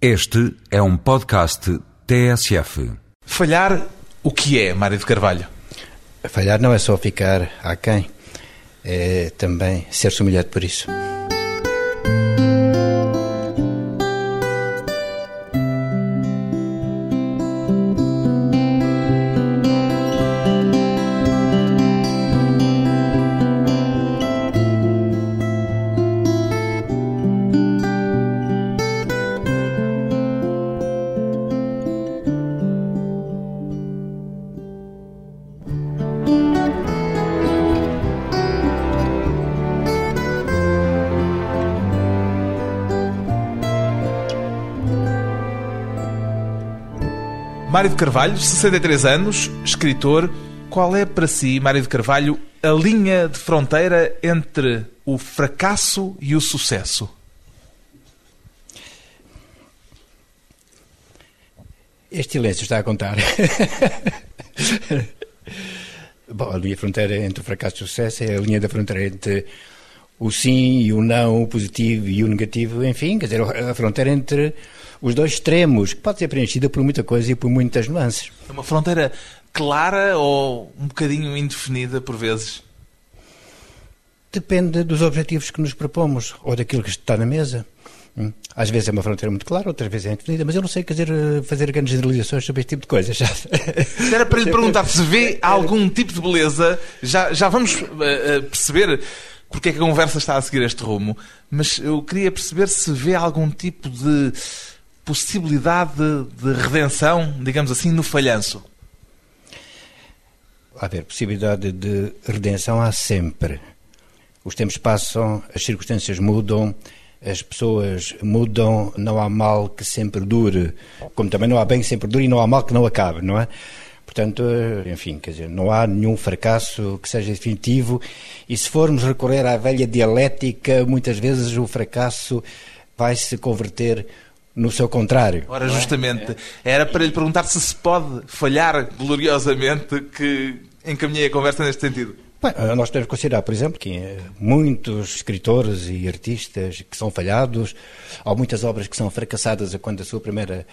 Este é um podcast TSF. Falhar, o que é, Mário de Carvalho? Falhar não é só ficar aquém, é também ser-se humilhado por isso. Mário de Carvalho, 63 anos, escritor. Qual é para si, Mário de Carvalho, a linha de fronteira entre o fracasso e o sucesso? Este silêncio está a contar. Bom, a linha fronteira entre o fracasso e o sucesso é a linha da fronteira entre o sim e o não, o positivo e o negativo, enfim, quer dizer, a fronteira entre os dois extremos, que pode ser preenchida por muita coisa e por muitas nuances. É uma fronteira clara ou um bocadinho indefinida por vezes? Depende dos objetivos que nos propomos ou daquilo que está na mesa. Hum. Às vezes é uma fronteira muito clara, outras vezes é indefinida, mas eu não sei dizer, fazer grandes generalizações sobre este tipo de coisas. Era para lhe perguntar se vê algum tipo de beleza, já, já vamos uh, perceber porque é que a conversa está a seguir este rumo, mas eu queria perceber se vê algum tipo de possibilidade de, de redenção, digamos assim, no falhanço. A ver, possibilidade de redenção há sempre. Os tempos passam, as circunstâncias mudam, as pessoas mudam, não há mal que sempre dure, como também não há bem que sempre dure e não há mal que não acabe, não é? Portanto, enfim, quer dizer, não há nenhum fracasso que seja definitivo e se formos recorrer à velha dialética, muitas vezes o fracasso vai se converter no seu contrário. Ora, justamente, é? era para lhe perguntar se se pode falhar gloriosamente que encaminhei a conversa neste sentido. Bem, nós temos que considerar, por exemplo, que eh, muitos escritores e artistas que são falhados, há muitas obras que são fracassadas a quando a sua primeira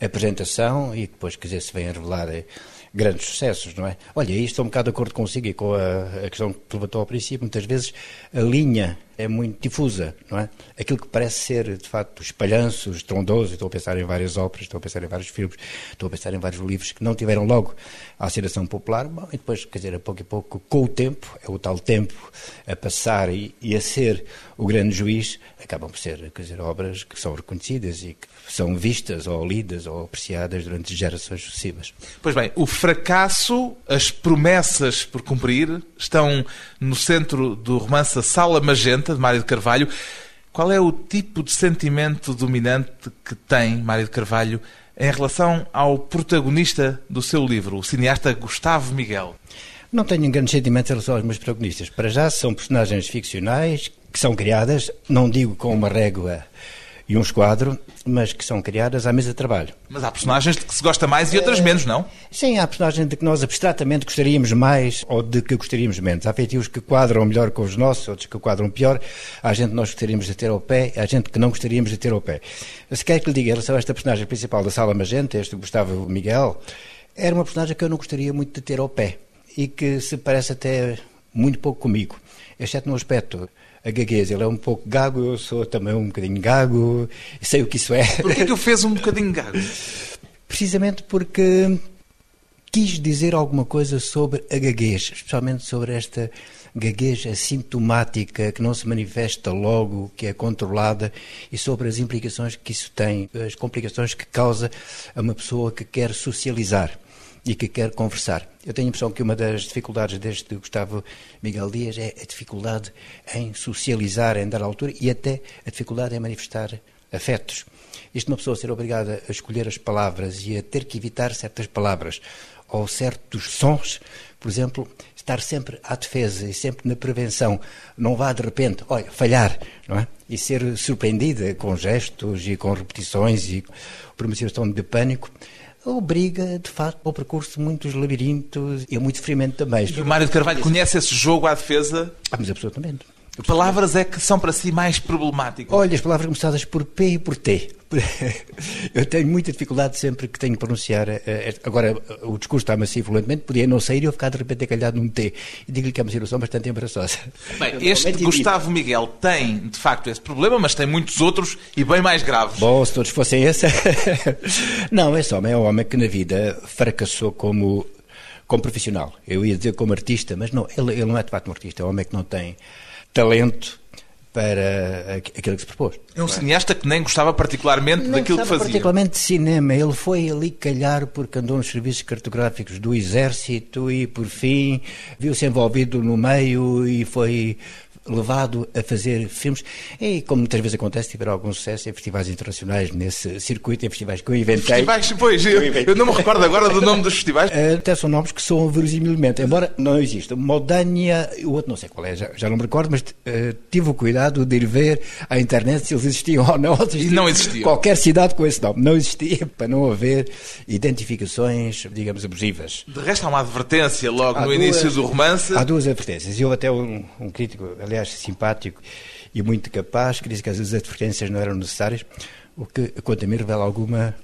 apresentação e depois, quer dizer, se vêm a revelar eh, grandes sucessos, não é? Olha, isto estou um bocado de acordo consigo e com a, a questão que levantou ao princípio. Muitas vezes a linha é muito difusa, não é? Aquilo que parece ser, de facto, espalhanço, estrondoso, estou a pensar em várias óperas, estou a pensar em vários filmes, estou a pensar em vários livros que não tiveram logo a aceitação popular, bom, e depois, quer dizer, a pouco e pouco, com o tempo, é o tal tempo a passar e, e a ser o grande juiz, acabam por ser, quer dizer, obras que são reconhecidas e que são vistas ou lidas ou apreciadas durante gerações sucessivas. Pois bem, o fracasso, as promessas por cumprir, estão no centro do romance A Sala Magenta, de Mário de Carvalho. Qual é o tipo de sentimento dominante que tem Mário de Carvalho em relação ao protagonista do seu livro, o cineasta Gustavo Miguel? Não tenho grandes sentimentos em relação aos meus protagonistas. Para já são personagens ficcionais que são criadas, não digo com uma régua e um esquadro, mas que são criadas à mesa de trabalho. Mas há personagens de que se gosta mais e outras menos, não? Sim, há personagens de que nós abstratamente gostaríamos mais ou de que gostaríamos menos. Há feitios que quadram melhor com os nossos, outros que quadram pior. Há gente que nós gostaríamos de ter ao pé, há gente que não gostaríamos de ter ao pé. Se quer que lhe diga em relação a esta personagem principal da Sala Magenta, este Gustavo Miguel, era uma personagem que eu não gostaria muito de ter ao pé e que se parece até muito pouco comigo, exceto no aspecto a gaguez. Ele é um pouco gago, eu sou também um bocadinho gago, sei o que isso é. Porquê que eu fez um bocadinho gago? Precisamente porque quis dizer alguma coisa sobre a gaguez, especialmente sobre esta gaguez assintomática que não se manifesta logo, que é controlada e sobre as implicações que isso tem, as complicações que causa a uma pessoa que quer socializar e que quer conversar. Eu tenho a impressão que uma das dificuldades deste Gustavo Miguel Dias é a dificuldade em socializar, em dar altura e até a dificuldade em manifestar afetos. Isto uma pessoa ser obrigada a escolher as palavras e a ter que evitar certas palavras ou certos sons, por exemplo, estar sempre à defesa e sempre na prevenção. Não vá de repente, olha, falhar, não é? E ser surpreendida com gestos e com repetições e por uma situação de pânico obriga, de facto, ao percurso de muitos labirintos e a muito sofrimento também. E o Mário de Carvalho conhece esse jogo à defesa? Ah, mas absolutamente. Palavras é que são para si mais problemáticas? Olha, as palavras começadas por P e por T. Eu tenho muita dificuldade sempre que tenho que pronunciar. eh, eh, Agora, o discurso está macio fluentemente, podia não sair e eu ficar de repente encalhado num T. E digo-lhe que é uma situação bastante embaraçosa. Bem, este Gustavo Miguel tem, de facto, esse problema, mas tem muitos outros e bem mais graves. Bom, se todos fossem esse. não, esse homem é um homem que na vida fracassou como, como profissional. Eu ia dizer como artista, mas não, ele, ele não é de facto um artista, é um homem que não tem talento para aqu- aquilo que se propôs. É um cineasta que nem gostava particularmente Não daquilo que gostava fazia. particularmente de cinema. Ele foi ali calhar porque andou nos serviços cartográficos do Exército e, por fim, viu-se envolvido no meio e foi levado a fazer filmes. E, como muitas vezes acontece, tiveram algum sucesso em festivais internacionais, nesse circuito, em festivais que eu inventei. Festivais, pois, eu, eu não me recordo agora do nome dos festivais. Eh, Até são nomes que soam verosimilmente, embora não exista. Modânia, o outro não sei qual é, já, já não me recordo, mas eh, tive o cuidado de ir ver à internet se eles existiam ou não. E não existiam. Qualquer cidade com esse nome. Não existia para não haver identificações, digamos, abusivas. De resto, há uma advertência logo Há no duas- início do romance. Há duas advertências. E houve até um, um crítico, aliás, simpático e muito capaz, que disse que as advertências não eram necessárias, o que, quanto a mim, revela alguma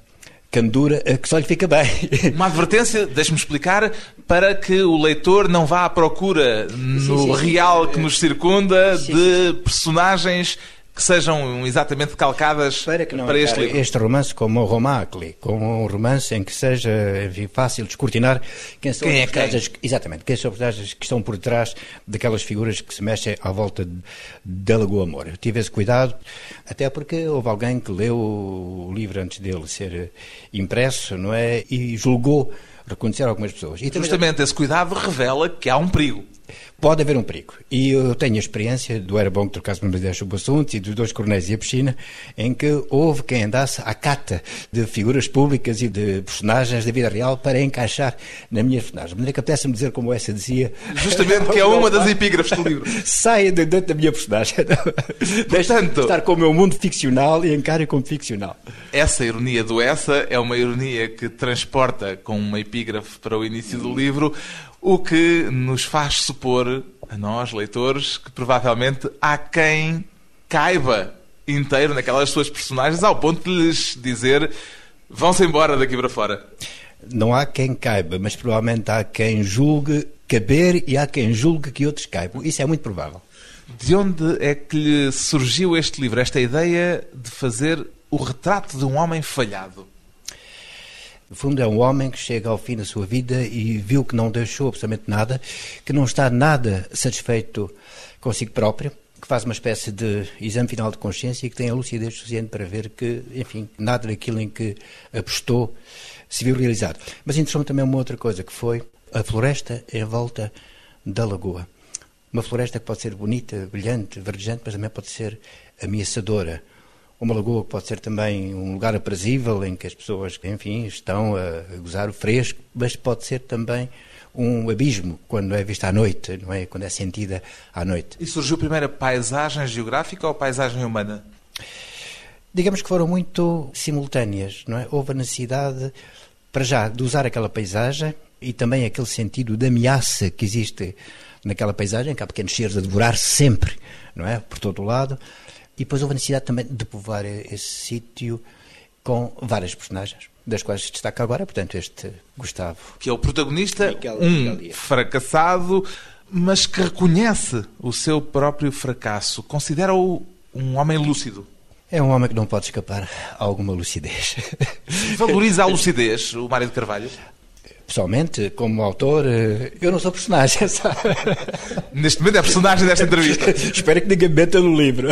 candura eh, que só lhe fica bem. Uma advertência, deixe-me explicar, para que o leitor não vá à procura no sim, sim. real que nos circunda Sim, de personagens que sejam exatamente calcadas Para não para este livro. este romance como um romance, como um romance em que seja enfim, fácil descortinar quem são Quem os é quem? personagens, exatamente, quem são os personagens que estão por trás daquelas figuras que se mexem à volta da Lagoa Amor. Eu tive esse cuidado, até porque houve alguém que leu o livro antes dele ser eh, impresso, não é? E julgou reconhecer algumas pessoas. E também- Justamente esse cuidado revela que há um perigo. Pode haver um perigo. E eu tenho a experiência do Era Bom que trocasse uma ideia sobre o assunto e dos dois coronéis e a piscina, em que houve quem andasse à cata de figuras públicas e de personagens da vida real para encaixar na minha personagem. De maneira que apetece-me dizer como essa dizia. Justamente que é uma das epígrafes do livro. Saia de dentro da minha personagem. Portanto- estar com o meu mundo ficcional e encare como ficcional. Essa ironia do essa é uma ironia que transporta com uma epígrafe para o início do livro, o que nos faz supor, a nós, leitores, que provavelmente há quem caiba inteiro naquelas suas personagens ao ponto de lhes dizer vão-se embora daqui para fora. Não há quem caiba, mas provavelmente há quem julgue caber e há quem julgue que outros caibam. Isso é muito provável. De onde é que lhe surgiu este livro, esta ideia de fazer o retrato de um homem falhado? No fundo, é um homem que chega ao fim da sua vida e viu que não deixou absolutamente nada, que não está nada satisfeito consigo próprio, que faz uma espécie de exame final de consciência e que tem a lucidez suficiente para ver que, enfim, nada daquilo em que apostou se viu realizado. Mas interessou-me também uma outra coisa, que foi a floresta em volta da lagoa. Uma floresta que pode ser bonita, brilhante, verdejante, mas também pode ser ameaçadora. Uma lagoa que pode ser também um lugar aprazível em que as pessoas, enfim, estão a gozar o fresco, mas pode ser também um abismo quando é vista à noite, não é? Quando é sentida à noite. E surgiu primeiro a paisagem geográfica ou a paisagem humana? Digamos que foram muito simultâneas, não é? Houve a necessidade, para já, de usar aquela paisagem e também aquele sentido de ameaça que existe naquela paisagem, que há pequenos seres a devorar sempre, não é? Por todo o lado. E depois houve a necessidade também de povoar esse sítio com várias personagens, das quais se destaca agora, portanto, este Gustavo. que é o protagonista, Miquel- um fracassado, mas que reconhece o seu próprio fracasso. Considera-o um homem lúcido. É um homem que não pode escapar a alguma lucidez. Valoriza a lucidez, o Mário de Carvalho. Pessoalmente, como autor, eh, eu não sou personagem, sabe? Neste momento é personagem desta entrevista. Espero que ninguém meta no livro.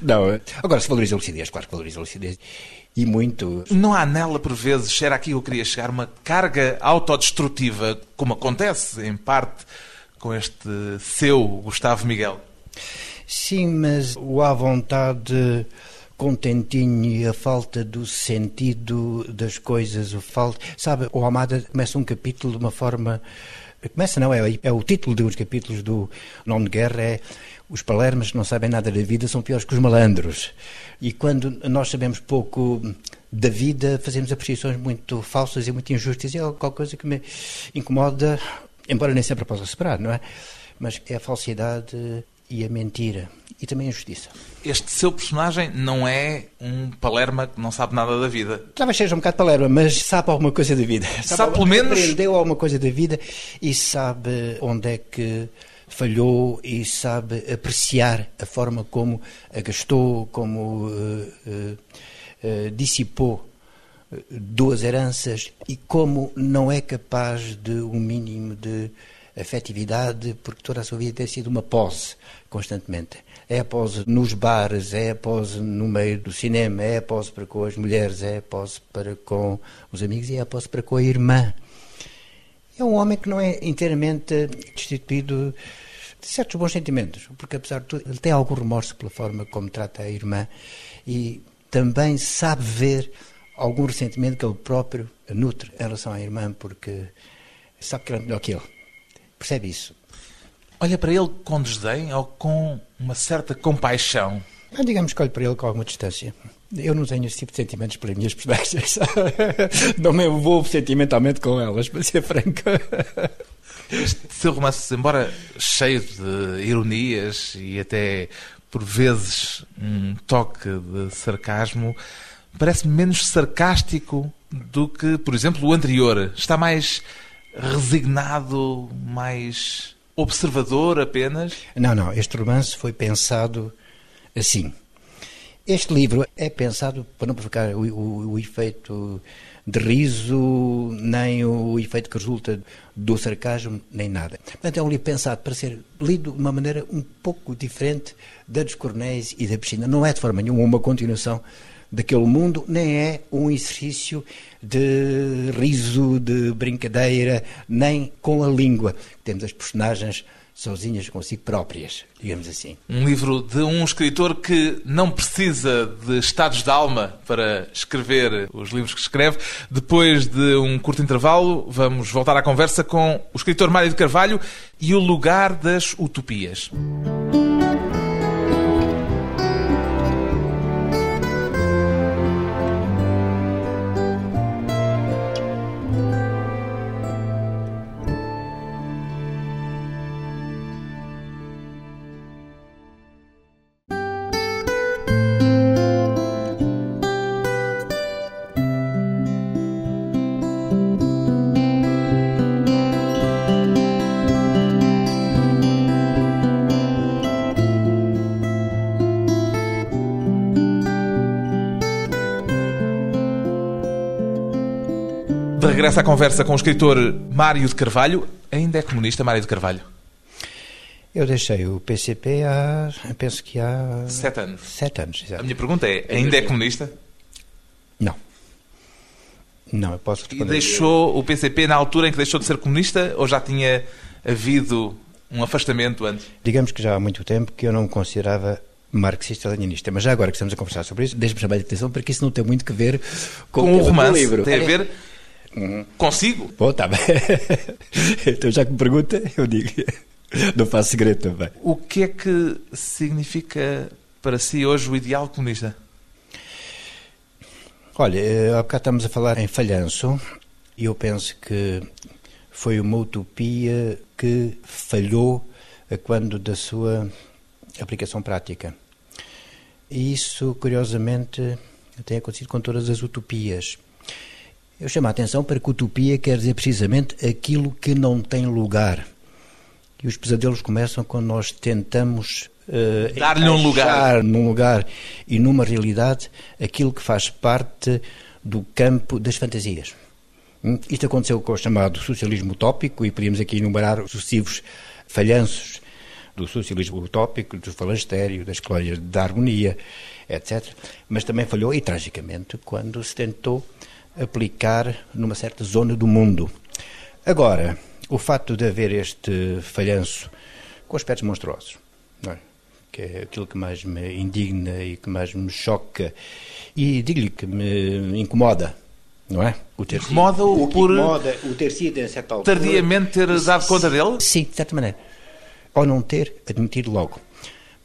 não, agora se valoriza a lucidez, claro que valoriza a lucidez. E muito. Não há nela, por vezes, era aqui que eu queria chegar, uma carga autodestrutiva, como acontece, em parte, com este seu Gustavo Miguel. Sim, mas o à vontade contentinho a falta do sentido das coisas, o falta... Sabe, o Almada começa um capítulo de uma forma... Começa, não, é, é o título de dos capítulos do Nome de Guerra, é os palermas que não sabem nada da vida são piores que os malandros. E quando nós sabemos pouco da vida, fazemos apreciações muito falsas e muito injustas, e é qualquer coisa que me incomoda, embora nem sempre possa superar, não é? mas é a falsidade e a mentira e também a justiça. Este seu personagem não é um palerma que não sabe nada da vida. Talvez seja um bocado palerma, mas sabe alguma coisa da vida. Sabe, sabe pelo menos... Aprendeu alguma coisa da vida e sabe onde é que falhou e sabe apreciar a forma como a gastou, como uh, uh, uh, dissipou duas heranças e como não é capaz de um mínimo de afetividade, porque toda a sua vida tem sido uma pose constantemente. É a pose nos bares, é a pose no meio do cinema, é a pose para com as mulheres, é a pose para com os amigos e é a pose para com a irmã. É um homem que não é inteiramente destituído de certos bons sentimentos, porque apesar de tudo, ele tem algum remorso pela forma como trata a irmã e também sabe ver algum ressentimento que ele próprio nutre em relação à irmã, porque sabe que ela é melhor que ele. Percebe isso. Olha para ele com desdém ou com uma certa compaixão? Não, digamos que olho para ele com alguma distância. Eu não tenho esse tipo de sentimentos pelas minhas personagens. não me envolvo sentimentalmente com elas, para ser franco. Este seu romance, embora cheio de ironias e até por vezes um toque de sarcasmo, parece menos sarcástico do que, por exemplo, o anterior. Está mais resignado, mais observador apenas? Não, não. Este romance foi pensado assim. Este livro é pensado para não provocar o, o, o efeito de riso, nem o efeito que resulta do sarcasmo, nem nada. Portanto, é um livro pensado para ser lido de uma maneira um pouco diferente da dos Cornéis e da Piscina. Não é de forma nenhuma uma continuação daquele mundo, nem é um exercício de riso, de brincadeira, nem com a língua. Temos as personagens sozinhas consigo próprias, digamos assim. Um livro de um escritor que não precisa de estados de alma para escrever os livros que escreve. Depois de um curto intervalo, vamos voltar à conversa com o escritor Mário de Carvalho e o lugar das utopias. Regressa à conversa com o escritor Mário de Carvalho. Ainda é comunista, Mário de Carvalho? Eu deixei o PCP há, penso que há... Sete anos. Sete anos, exato. A minha pergunta é, ainda é comunista? Não. Não, eu posso responder. E deixou o PCP na altura em que deixou de ser comunista ou já tinha havido um afastamento antes? Digamos que já há muito tempo que eu não me considerava marxista-leninista. Mas já agora que estamos a conversar sobre isso, deixe-me chamar a atenção porque isso não tem muito a ver com, com o romance. Livro. Tem a ver Uhum. Consigo? Bom, tá bem. então já que me pergunta, eu digo. Não faço segredo também. O que é que significa para si hoje o ideal comunista? Olha, eh, há bocado estamos a falar em falhanço e eu penso que foi uma utopia que falhou quando da sua aplicação prática. E isso, curiosamente, tem acontecido com todas as utopias. Eu chamo a atenção para que utopia quer dizer precisamente aquilo que não tem lugar. E os pesadelos começam quando nós tentamos uh, dar-lhe um lugar. num lugar e numa realidade aquilo que faz parte do campo das fantasias. Hum? Isto aconteceu com o chamado socialismo utópico e podíamos aqui enumerar os sucessivos falhanços do socialismo utópico, do falastério, das colónias da harmonia, etc. Mas também falhou, e tragicamente, quando se tentou aplicar numa certa zona do mundo. Agora, o facto de haver este falhanço com aspectos monstruosos, é? que é aquilo que mais me indigna e que mais me choca e digo-lhe que me incomoda, não é? O ter incomoda-o por incomoda, o ter sido em certa altura, tardiamente ter dado conta dele? Sim, de certa maneira. Ou não ter admitido logo.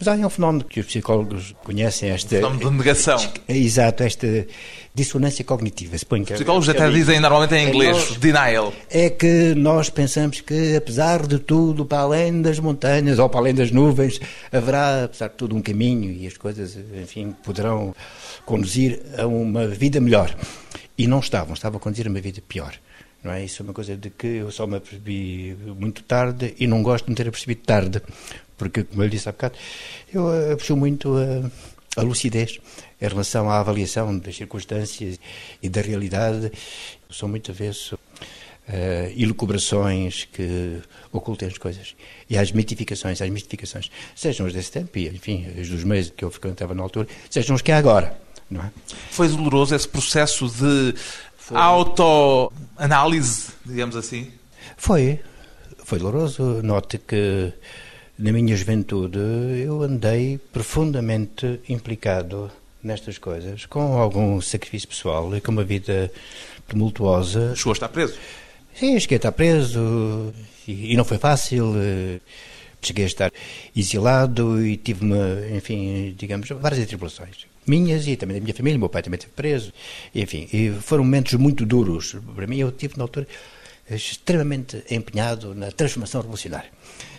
Mas há um fenómeno que os psicólogos conhecem, esta... fenómeno de negação. É, exato, esta dissonância cognitiva. Suponho que Os psicólogos até dizem normalmente em inglês, nós, denial. É que nós pensamos que, apesar de tudo, para além das montanhas ou para além das nuvens, haverá, apesar de tudo, um caminho e as coisas, enfim, poderão conduzir a uma vida melhor. E não estavam, estavam a conduzir a uma vida pior. Não é? Isso é uma coisa de que eu só me apercebi muito tarde e não gosto de me ter apercebido tarde, porque, como eu disse há bocado, eu aprecio muito a, a lucidez em relação à avaliação das circunstâncias e da realidade. Eu sou muito avesso a ilucubrações que ocultem as coisas e às mitificações, às mistificações, sejam as desse tempo e, enfim, as dos meses que eu frequentava na altura, sejam os que há agora. Não é? Foi doloroso esse processo de autoanálise, digamos assim? Foi. Foi doloroso. Note que na minha juventude eu andei profundamente implicado nestas coisas, com algum sacrifício pessoal e com uma vida tumultuosa. Chegou a estar preso? Sim, cheguei a estar preso e, e não foi fácil. Eh, cheguei a estar exilado e tive, uma, enfim, digamos, várias atribulações minhas e também da minha família, meu pai também esteve preso, enfim, e foram momentos muito duros. Para mim, eu tive na altura extremamente empenhado na transformação revolucionária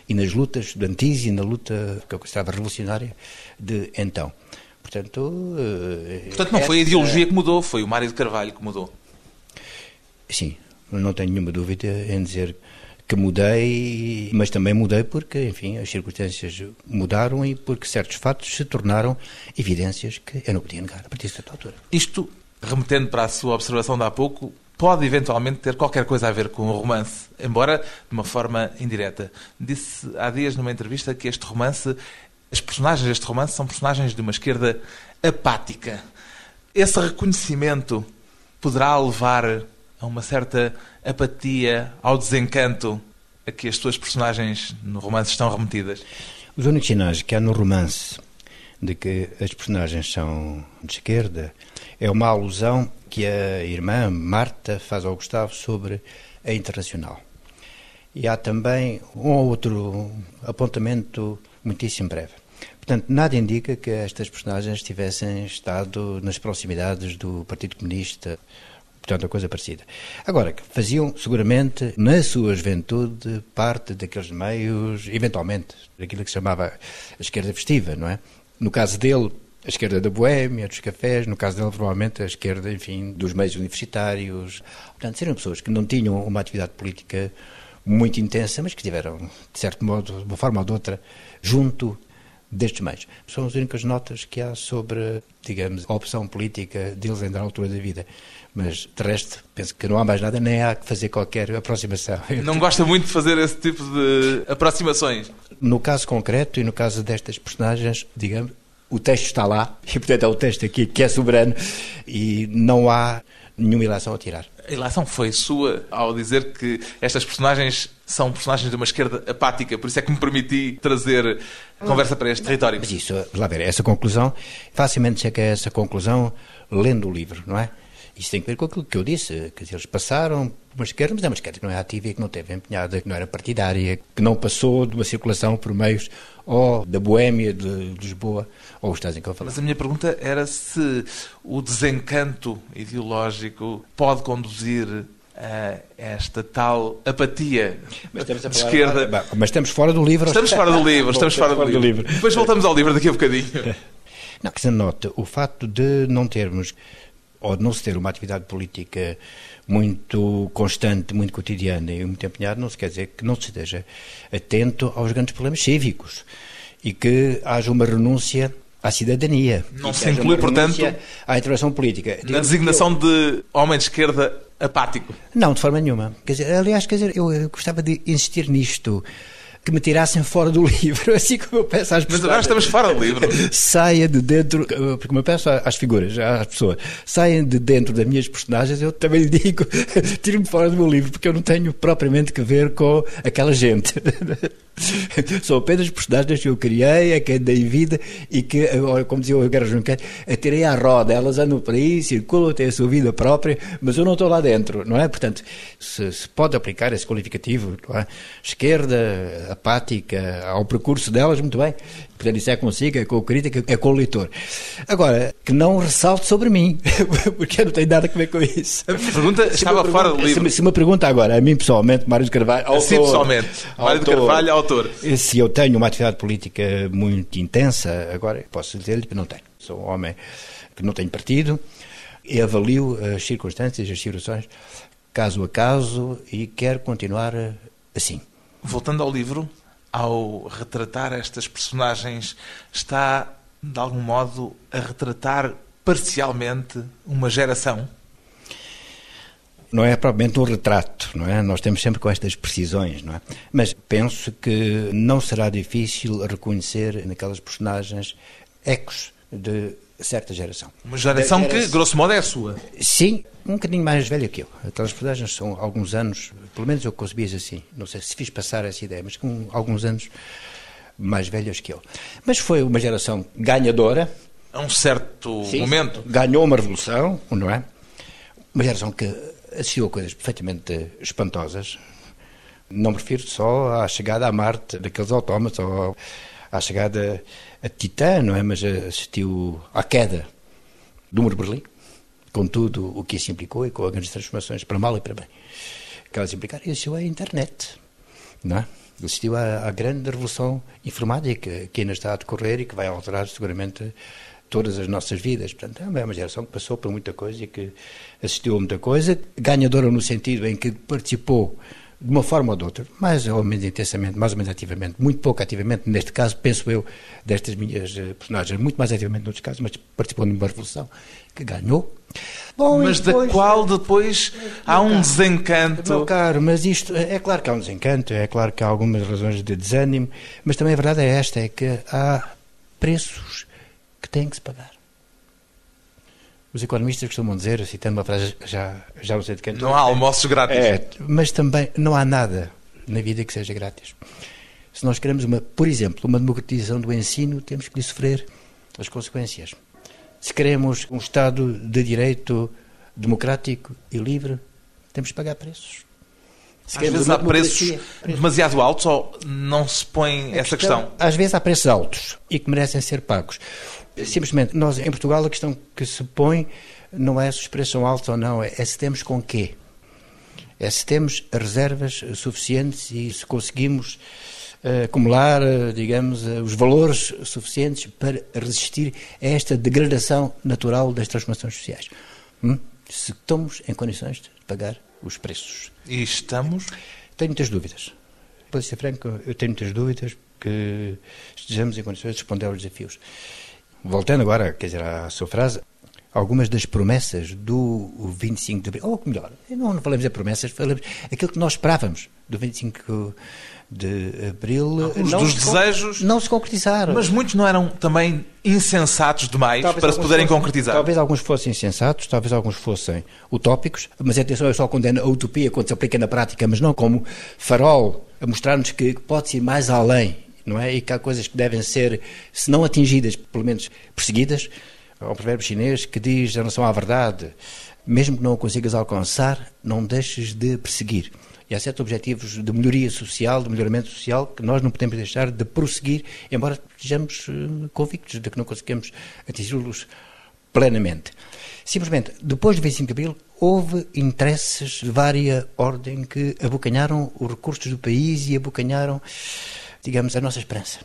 e nas lutas estudantis e na luta que eu considerava revolucionária de então. Portanto, eh, Portanto não foi a ideologia que mudou, foi o Mário de Carvalho que mudou. Sim, não tenho nenhuma dúvida em dizer que mudei, mas também mudei porque, enfim, as circunstâncias mudaram e porque certos fatos se tornaram evidências que eu não podia negar a partir desta altura. Isto, remetendo para a sua observação de há pouco, pode eventualmente ter qualquer coisa a ver com o romance, embora de uma forma indireta. Disse há dias numa entrevista que este romance, as personagens deste romance são personagens de uma esquerda apática. Esse reconhecimento poderá levar a uma certa apatia, ao desencanto a que as suas personagens no romance estão remetidas? Os únicos sinais que há no romance de que as personagens são de esquerda é uma alusão que a irmã Marta faz ao Gustavo sobre a Internacional. E há também um ou outro apontamento muitíssimo breve. Portanto, nada indica que estas personagens tivessem estado nas proximidades do Partido Comunista Portanto, a coisa parecida. Agora, faziam seguramente, na sua juventude, parte daqueles meios, eventualmente, daquilo que se chamava a esquerda festiva, não é? No caso dele, a esquerda da boémia, dos cafés, no caso dele, provavelmente a esquerda, enfim, dos meios universitários. Portanto, seriam pessoas que não tinham uma atividade política muito intensa, mas que tiveram, de certo modo, de uma forma ou de outra, junto destes meios. São as únicas notas que há sobre, digamos, a opção política deles em dar altura da vida. Mas, de resto, penso que não há mais nada, nem há que fazer qualquer aproximação. Não gosta muito de fazer esse tipo de aproximações? No caso concreto e no caso destas personagens, digamos, o texto está lá, e portanto é o texto aqui que é soberano, e não há nenhuma ilação a tirar. A ilação foi sua ao dizer que estas personagens são personagens de uma esquerda apática, por isso é que me permiti trazer conversa para este território. Mas isso, lá ver, essa conclusão, facilmente chega a essa conclusão lendo o livro, não é? Isso tem a ver com aquilo que eu disse, que eles passaram por uma esquerda, mas é uma esquerda que não é ativa e que não teve empenhada, que não era partidária, que não passou de uma circulação por meios ou da Boémia de Lisboa ou os estados em que eu falei. Mas a minha pergunta era se o desencanto ideológico pode conduzir a esta tal apatia de esquerda. mas estamos fora do livro. Estamos fora do livro, estamos fora, do, livro. Depois voltamos ao livro daqui a bocadinho. Não, que se nota o facto de não termos ou de não se ter uma atividade política muito constante, muito cotidiana e muito empenhada, não se quer dizer que não se esteja atento aos grandes problemas cívicos e que haja uma renúncia à cidadania. Não se inclui, portanto, à intervenção política. Na designação eu... de homem de esquerda apático? Não, de forma nenhuma. Quer dizer, aliás, quer dizer, eu gostava de insistir nisto que me tirassem fora do livro, assim como eu peço às pessoas. Mas agora estamos fora do livro. saia de dentro, porque como eu peço às figuras, às pessoas, saiam de dentro das minhas personagens, eu também lhe digo, tire-me fora do meu livro, porque eu não tenho propriamente que ver com aquela gente. São apenas personagens que eu criei, a quem dei vida e que, como dizia o Guerra Junqueira, atirei à roda. Elas andam por aí, circulam, têm a sua vida própria, mas eu não estou lá dentro, não é? Portanto, se, se pode aplicar esse qualificativo, é? esquerda, apática, ao percurso delas, muito bem. Portanto, isso é consigo, é com o crítico, é com o leitor. Agora, que não ressalte sobre mim, porque eu não tenho nada a ver com isso. A pergunta se estava fora do livro. Se, se me pergunta agora, a mim pessoalmente, Mário de Carvalho, autor. Sim, pessoalmente. Mário de Carvalho, autor. Se eu tenho uma atividade política muito intensa, agora posso dizer-lhe que não tenho. Sou um homem que não tenho partido e avalio as circunstâncias, as situações, caso a caso, e quero continuar assim. Voltando ao livro, ao retratar estas personagens, está, de algum modo, a retratar parcialmente uma geração? Não é propriamente um retrato, não é? Nós temos sempre com estas precisões, não é? Mas penso que não será difícil reconhecer naquelas personagens ecos de certa geração. Uma geração Era... que, grosso modo, é a sua. Sim, um bocadinho mais velha que eu. Aquelas personagens são alguns anos, pelo menos eu concebi assim, não sei se fiz passar essa ideia, mas com alguns anos mais velhas que eu. Mas foi uma geração ganhadora. A um certo Sim, momento. Ganhou uma revolução, não é? Uma geração que assistiu a coisas perfeitamente espantosas. Não me refiro só à chegada a Marte daqueles autómatos ou à chegada a Titã, não é? Mas assistiu à queda do Muro de Berlim, com tudo o que isso implicou e com as grandes transformações para mal e para bem. Que elas implicaram, e assistiu à internet, não é? Assistiu à, à grande revolução informática que ainda está a decorrer e que vai alterar seguramente todas as nossas vidas. Portanto, é uma geração que passou por muita coisa e que assistiu a muita coisa, ganhadora no sentido em que participou de uma forma ou de outra, mais ou menos intensamente, mais ou menos ativamente, muito pouco ativamente, neste caso, penso eu, destas minhas eh, personagens, muito mais ativamente noutros casos, mas participou numa revolução que ganhou. Bom, mas depois, da qual depois há um caro, desencanto. Meu caro, mas isto, é claro que há um desencanto, é claro que há algumas razões de desânimo, mas também a verdade é esta, é que há preços que têm que se pagar. Os economistas costumam dizer, citando uma frase, já, já não sei de quem... Não há almoços grátis. É, mas também não há nada na vida que seja grátis. Se nós queremos, uma, por exemplo, uma democratização do ensino, temos que lhe sofrer as consequências. Se queremos um Estado de direito democrático e livre, temos que pagar preços. Se às vezes há preços demasiado altos ou não se põe essa questão, questão? Às vezes há preços altos e que merecem ser pagos. Simplesmente, nós em Portugal a questão que se põe não é se os preços são altos ou não, é, é se temos com quê. É se temos reservas suficientes e se conseguimos uh, acumular, uh, digamos, uh, os valores suficientes para resistir a esta degradação natural das transformações sociais. Hum? Se estamos em condições de pagar os preços. E estamos? Tenho muitas dúvidas. Para ser franco, eu tenho muitas dúvidas que estejamos em condições de responder aos desafios. Voltando agora, quer dizer, à sua frase, algumas das promessas do 25 de abril, ou melhor, não, não falamos de promessas, falamos aquilo que nós esperávamos do 25 de abril. Alguns não dos desejos. Não se concretizaram. Mas muitos não eram também insensatos demais talvez para se poderem fossem, concretizar. Talvez alguns fossem insensatos, talvez alguns fossem utópicos, mas atenção, eu só condeno a utopia quando se aplica na prática, mas não como farol a mostrar-nos que pode ir mais além não é? E que há coisas que devem ser, se não atingidas, pelo menos perseguidas. Há um provérbio chinês que diz, em relação à verdade, mesmo que não o consigas alcançar, não deixes de perseguir. E há certos objetivos de melhoria social, de melhoramento social, que nós não podemos deixar de prosseguir, embora estejamos eh, convictos de que não conseguimos atingi-los plenamente. Simplesmente, depois do 25 de Abril, houve interesses de vária ordem que abocanharam os recursos do país e abocanharam digamos, a nossa esperança,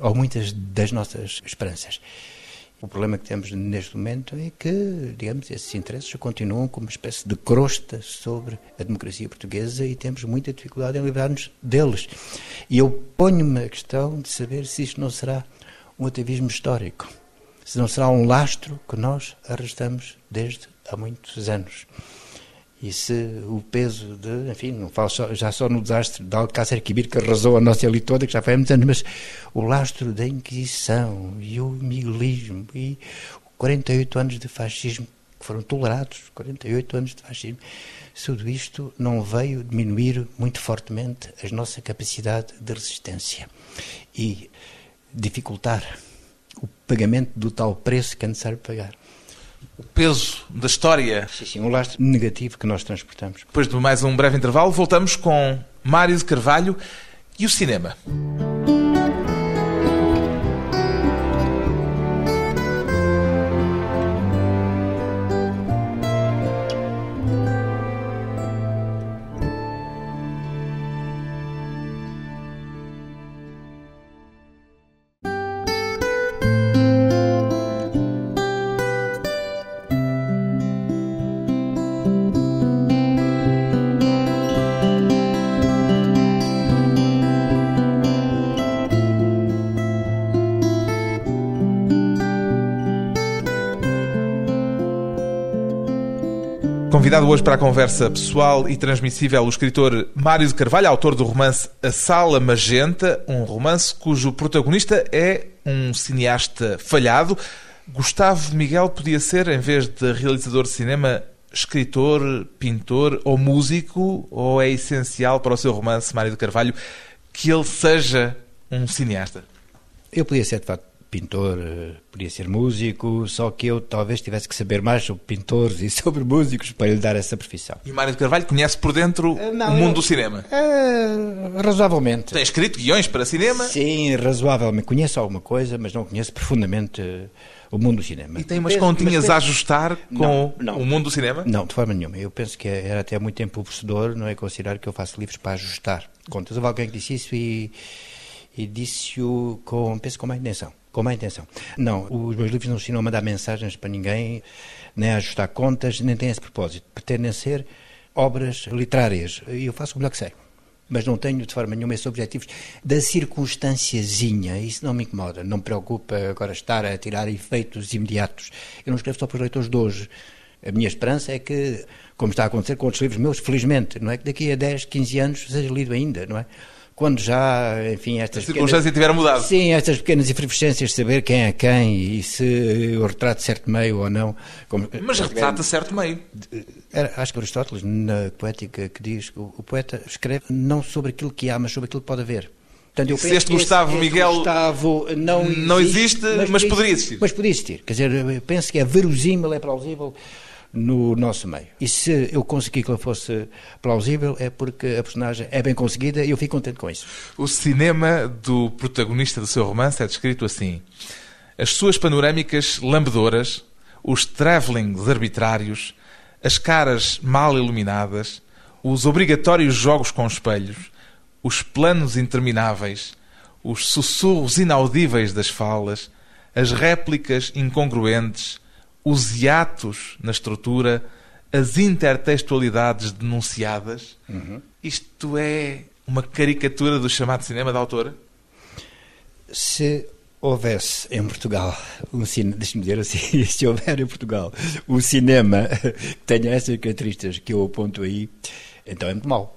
ou muitas das nossas esperanças. O problema que temos neste momento é que, digamos, esses interesses continuam como uma espécie de crosta sobre a democracia portuguesa e temos muita dificuldade em livrar-nos deles. E eu ponho-me a questão de saber se isto não será um ativismo histórico, se não será um lastro que nós arrastamos desde há muitos anos. E se o peso de, enfim, não falo só, já só no desastre de Alcácer Quibir, que arrasou a nossa elite toda, que já foi há muitos anos, mas o lastro da Inquisição e o miguelismo e 48 anos de fascismo que foram tolerados, 48 anos de fascismo, tudo isto não veio diminuir muito fortemente a nossa capacidade de resistência e dificultar o pagamento do tal preço que é necessário pagar. O peso da história. Sim, sim, um lastro negativo que nós transportamos. Depois de mais um breve intervalo, voltamos com Mário de Carvalho e o cinema. Convidado hoje para a conversa pessoal e transmissível o escritor Mário de Carvalho, autor do romance A Sala Magenta, um romance cujo protagonista é um cineasta falhado. Gustavo Miguel podia ser, em vez de realizador de cinema, escritor, pintor ou músico, ou é essencial para o seu romance, Mário de Carvalho, que ele seja um cineasta? Eu podia ser, de facto, pintor, eh, podia ser músico, só que eu talvez tivesse que saber mais sobre pintores e sobre músicos para lhe dar essa profissão. E Mário de Carvalho conhece por dentro Uh, não, o mundo eu- do cinema? É, razoavelmente. Tem escrito guiões para cinema Sim, razoavelmente. Conheço alguma coisa, mas não conheço profundamente eh, o mundo do cinema. e tem umas Penso- continhas mas a penso- ajustar com Não, não. o mundo do cinema? Não, de forma nenhuma. Eu penso que era até muito empobrecedor, não é considerar que eu faço livros para ajustar contas. Houve alguém que disse isso e, e disse-o com, penso, com má intenção. Com má intenção. Não, os meus livros não ensinam a mandar mensagens para ninguém, nem a ajustar contas, nem têm esse propósito. Pretendem ser obras literárias. E eu faço o melhor que sei. Mas não tenho de forma nenhuma esses objetivos da circunstanciazinha. Isso não me incomoda. Não me preocupa agora estar a tirar efeitos imediatos. Eu não escrevo só para os leitores de hoje. A minha esperança é que, como está a acontecer com outros livros meus, felizmente, não é que daqui a 10, 15 anos seja lido ainda, não é? Quando já, enfim, estas A circunstância tiver mudado. Sim, estas pequenas efervescências de saber quem é quem e se o retrato certo meio ou não. Como, Mas retrata certo meio. era, acho que Aristóteles, na poética, que diz que o, o poeta escreve não sobre aquilo que há, mas sobre aquilo que pode haver. Portanto, Se este Gustavo esse Miguel Gustavo não, não existe, mas poderia existir. Mas poderia existir. Quer dizer, eu penso que é verosímil, é plausível no nosso meio. E se eu consegui que ele fosse plausível, é porque a personagem é bem conseguida e eu fico contente com isso. O cinema do protagonista do seu romance é descrito assim: as suas panorâmicas lambedoras, os travelings arbitrários, as caras mal iluminadas, os obrigatórios jogos com espelhos, os planos intermináveis, os sussurros inaudíveis das falas, as réplicas incongruentes, os hiatos na estrutura, as intertextualidades denunciadas. Isto é uma caricatura do chamado cinema da autora? Se houvesse em Portugal um cinema, deixe-me dizer assim, se houver em Portugal um cinema que tenha essas características que eu aponto aí, então é muito mau.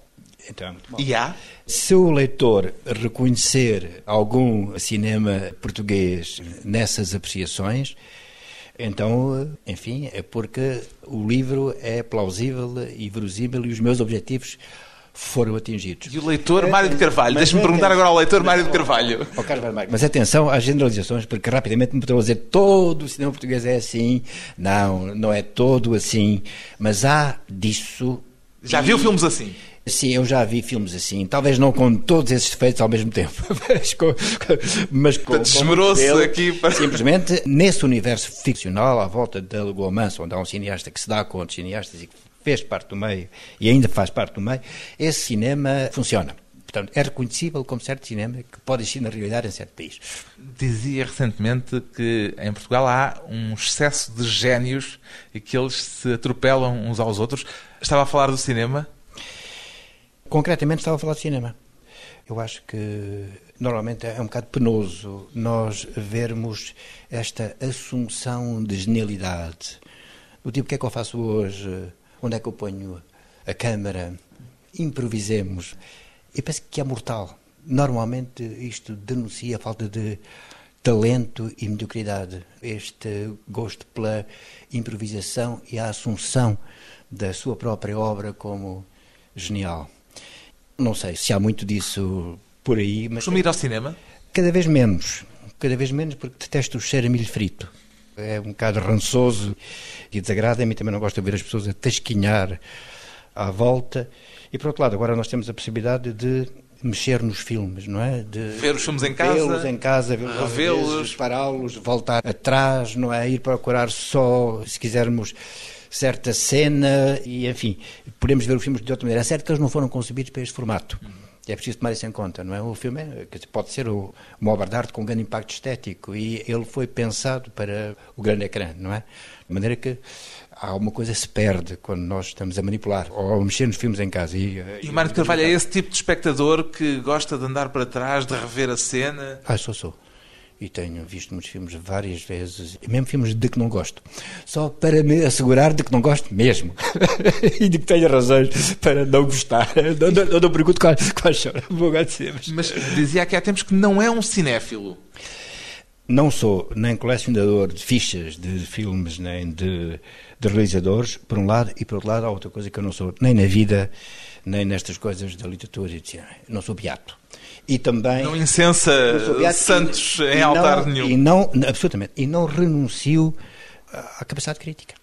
Então é muito mau. E há? Se o leitor reconhecer algum cinema português nessas apreciações, então, enfim, é porque o livro é plausível e verosímil e os meus objetivos foram atingidos. E o leitor Mário de Carvalho? Mas Deixa-me é perguntar que- agora ao leitor Mário de Carvalho. Carlos Barmarco, Mas atenção às generalizações, porque rapidamente me estão a dizer todo o cinema português é assim. Não, não é todo assim. Mas há disso. Já e- viu filmes assim? Sim, eu já vi filmes assim. Talvez não com todos esses defeitos ao mesmo tempo. mas com. Mas com, esmerou-se aqui para- Simplesmente, nesse universo ficcional, à volta da Lagoa Mansa, onde há um cineasta que se dá com outros cineastas e que fez parte do meio e ainda faz parte do meio, esse cinema funciona. Portanto, é reconhecível como certo cinema que pode existir na realidade em certo país. Dizia recentemente que em Portugal há um excesso de génios e que eles se atropelam uns aos outros. Estava a falar do cinema? Concretamente estava a falar de cinema. Eu acho que normalmente é um bocado penoso nós vermos esta assunção de genialidade. O tipo, o que é que eu faço hoje? Onde é que eu ponho a câmara? Improvisemos. Eu penso que é mortal. Normalmente isto denuncia a falta de talento e mediocridade, este gosto pela improvisação e a assunção da sua própria obra como genial. Não sei se há muito disso por aí, mas. Costuma ir ao cinema? Cada vez menos. Cada vez menos porque detesto o cheiro a milho frito. É um bocado rançoso e desagrada-me. Também não gosto de ver as pessoas a tasquinhar à volta. E por outro lado, agora nós temos a possibilidade de mexer nos filmes, não é? De ver os filmes em casa, vê-los em casa, revê-los, pará-los, voltar atrás, não é? Ir procurar só, se quisermos, certa cena e, enfim, podemos ver os filmes de outra maneira. É certo que eles não foram concebidos para este formato. É preciso tomar isso em conta, não é? O filme é, pode ser o, uma obra de arte com um grande impacto estético e ele foi pensado para o grande ecrã, não é? De maneira que alguma coisa se perde quando nós estamos a manipular ou a mexer nos filmes em casa. E, e, e Mário de Carvalho é esse tipo de espectador que gosta de andar para trás, de rever a cena? Ah, sou, sou. E tenho visto muitos filmes várias vezes, mesmo filmes de que não gosto, só para me assegurar de que não gosto mesmo e de que tenho razões para não gostar. Não, não, não pergunto quais, quais são, vou agradecer. Mas... mas dizia aqui há tempos que não é um cinéfilo. Não sou nem colecionador de fichas de filmes, nem de, de realizadores, por um lado, e por outro lado há outra coisa que eu não sou, nem na vida, nem nestas coisas da literatura e de Não sou beato. E também... Não incensa santos e, em altar não, nenhum. E não, absolutamente, e não renuncio à capacidade crítica.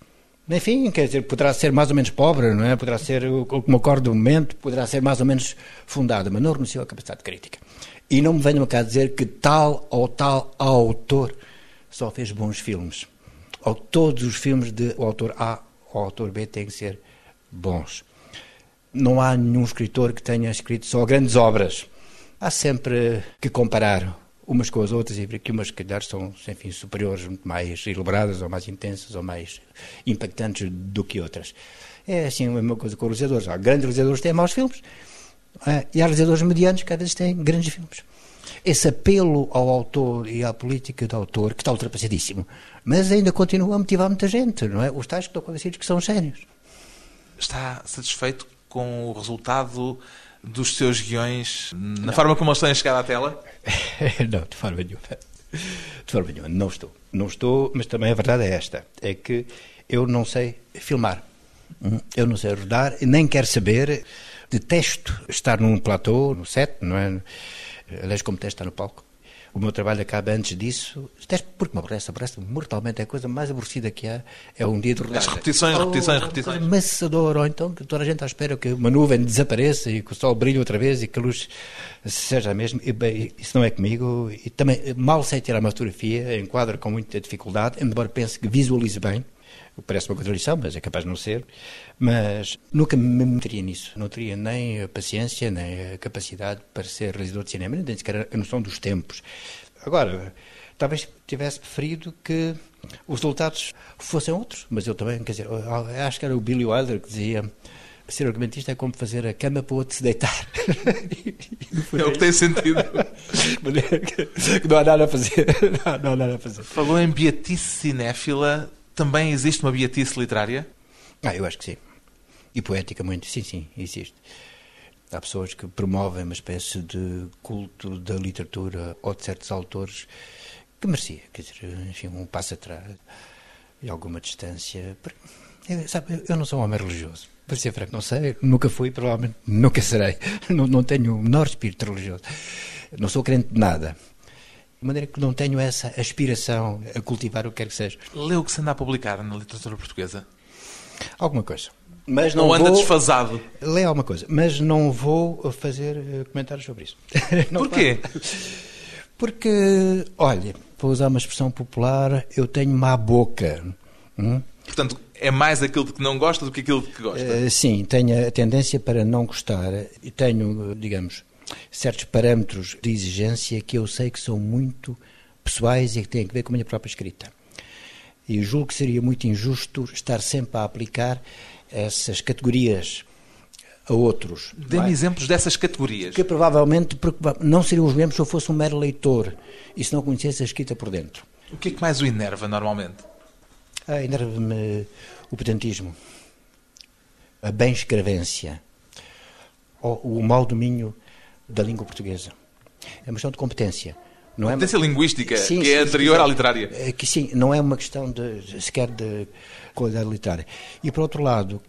Enfim, quer dizer, poderá ser mais ou menos pobre, não é? Poderá ser, como ocorre do momento, poderá ser mais ou menos fundada, mas não renuncio à capacidade crítica. E não me venham cá dizer que tal ou tal autor só fez bons filmes. Ou todos os filmes de o autor A ou autor B têm que ser bons. Não há nenhum escritor que tenha escrito só grandes obras. Há sempre que comparar umas com as outras e ver que umas, se calhar, são, enfim, superiores, muito mais elaboradas, ou mais intensas, ou mais impactantes do que outras. É assim a mesma coisa com os realizadores. Há grandes realizadores que têm maus filmes, e há realizadores medianos que cada vez têm grandes filmes. Esse apelo ao autor e à política do autor, que está ultrapassadíssimo, mas ainda continua a motivar muita gente, não é? Os tais que estão convencidos que são sénios. Está satisfeito com o resultado dos seus guiões, na não. forma como eles têm chegado à tela? não, de forma nenhuma. De forma nenhuma, não estou. Não estou, mas também a verdade é esta: é que eu não sei filmar. Hum? Eu não sei rodar, nem quero saber. Detesto estar num platô, no set, não é? Aliás, como detesto estar no palco. O meu trabalho acaba antes disso, detesto porque me aborrece, aborrece mortalmente. É a coisa mais aborrecida que há, é um dia de rodagem. As repetições, oh, repetições, repetições. Amassador, ou então que toda a gente está à espera que uma nuvem desapareça e que o sol brilhe outra vez e que a luz seja a mesma. E, bem, isso não é comigo. E também, mal sei tirar uma fotografia, enquadro com muita dificuldade, embora pense que visualize bem parece uma contradição, mas é capaz de não ser, mas nunca me meteria nisso. Não teria nem a paciência, nem a capacidade para ser realizador de cinema, nem sequer a noção dos tempos. Agora, talvez tivesse preferido que os resultados fossem outros, mas eu também, quer dizer, acho que era o Billy Wilder que dizia ser argumentista é como fazer a cama para o outro se deitar. é o que tem sentido. não há nada a fazer. Não há nada a fazer. Falou em beatice cinéfila também existe uma beatice literária? Ah, eu acho que sim. E poética muito, sim, sim, existe. Há pessoas que promovem uma espécie de culto da literatura ou de certos autores que merecia, quer dizer, enfim, um passo atrás e alguma distância. Eu, sabe, eu não sou um homem religioso. Para ser franco, não sei, nunca fui, provavelmente nunca serei. Não, não tenho o menor espírito religioso. Não sou crente de nada. De maneira que não tenho essa aspiração a cultivar o que quer que seja. Leu o que se anda a publicar na literatura portuguesa? Alguma coisa. Mas não, não anda vou... desfasado? Lê alguma coisa, mas não vou fazer eh, comentários sobre isso. Porquê? Porque, olha, vou usar uma expressão popular, eu tenho má boca. Hum? Portanto, é mais aquilo de que não gosta do que aquilo de que gosta? Uh, sim, tenho a tendência para não gostar e tenho, digamos, certos parâmetros de exigência que eu sei que são muito pessoais e que têm a ver com a minha própria escrita. E julgo que seria muito injusto estar sempre a aplicar essas categorias a outros. Dê-me é? exemplos dessas categorias. Que provavelmente não seriam os mesmos se eu fosse um mero leitor e se não conhecesse a escrita por dentro. O que é que mais o enerva normalmente? Ah, enerva-me o pedantismo, a bem-escrevência, o mau domínio da língua portuguesa. É uma questão de competência. Não é Competência linguística, Sim, que sim, é anterior quiser. à literária. É que sim, não é uma questão de, sequer de qualidade literária. E por outro lado,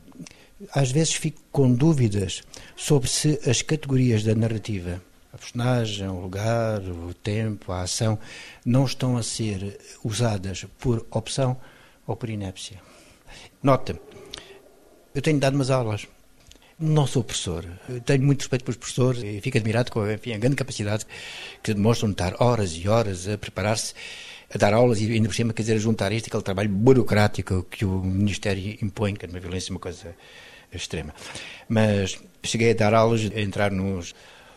às vezes fico com dúvidas sobre se as categorias da narrativa, a personagem, o lugar, o tempo, a ação, não estão a ser usadas por opção ou por inépcia. Nota, eu tenho dado umas aulas. Não sou professor. Tenho muito respeito pelos professores e fico admirado com enfim, a grande capacidade que demonstram de estar horas e horas a preparar-se, a dar aulas e ainda por cima, quer dizer, a juntar isto, aquele trabalho burocrático que o Ministério impõe, que é uma violência, uma coisa extrema. Mas cheguei a dar aulas, a entrar nos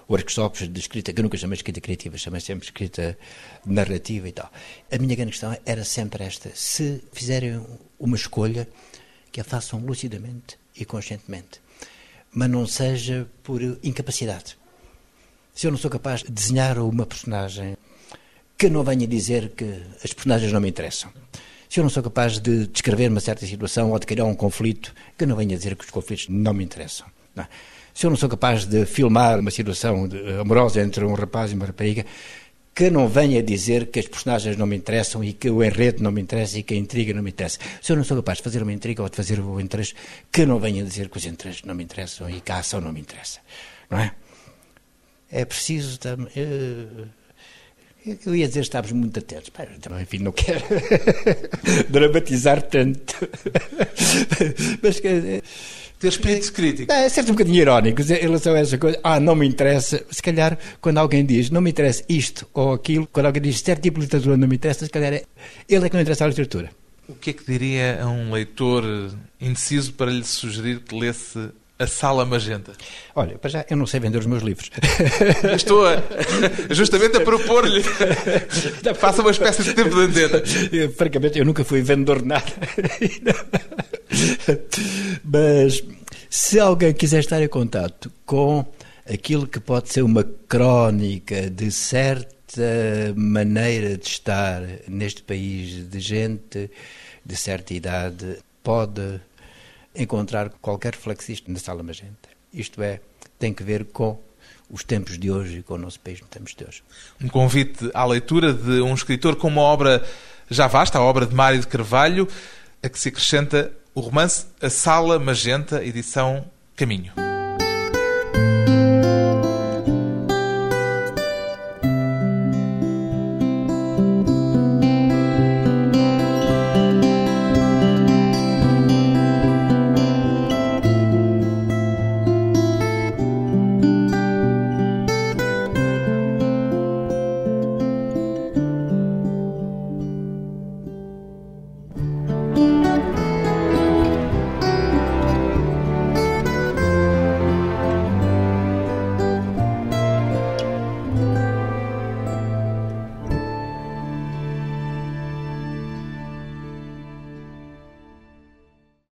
workshops de escrita, que eu nunca chamei escrita criativa, chamei sempre escrita narrativa e tal. A minha grande questão era sempre esta: se fizerem uma escolha, que a façam lucidamente e conscientemente, mas não seja por incapacidade. Se eu não sou capaz de desenhar uma personagem, que não venha dizer que as personagens não me interessam. Se eu não sou capaz de descrever uma certa situação ou de criar um conflito, que não venha dizer que os conflitos não me interessam. Não é? Se eu não sou capaz de filmar uma situação de- amorosa entre um rapaz e uma rapariga, que não venha dizer que as personagens não me interessam e que o enredo não me interessa e que a intriga não me interessa. Se eu não sou capaz de fazer uma intriga ou de fazer o interesse, que não venha dizer que os interesses não me interessam e que a ação não me interessa. Não é? É preciso também. Eh, Eu ia dizer estávamos muito atentos. Também, enfim, não quero dramatizar tanto. Mas quer dizer, Ter espírito crítico. é certo um bocadinho irónico em relação a essa coisa. Ah, não me interessa. Se calhar, quando alguém diz não me interessa isto ou aquilo, quando alguém diz certo tipo de literatura não me interessa, se calhar é, ele é que não interessa a literatura. O que é que diria a um leitor indeciso para lhe sugerir que lesse A Sala Magenta? Olha, para já eu não sei vender os meus livros. Estou a, justamente a propor-lhe. Faça uma espécie de tempo de antena. Eu, francamente, eu nunca fui vendedor de nada. Mas se alguém quiser estar em contato com aquilo que pode ser uma crónica de certa maneira de estar neste país de gente de certa idade, pode encontrar qualquer flexista na Sala Magenta. Isto é, tem que ver com os tempos de hoje e com o nosso país nos tempos de hoje. Um convite à leitura de um escritor com uma obra já vasta, a obra de Mário de Carvalho, a que se acrescenta o romance A Sala Magenta, edição Caminho.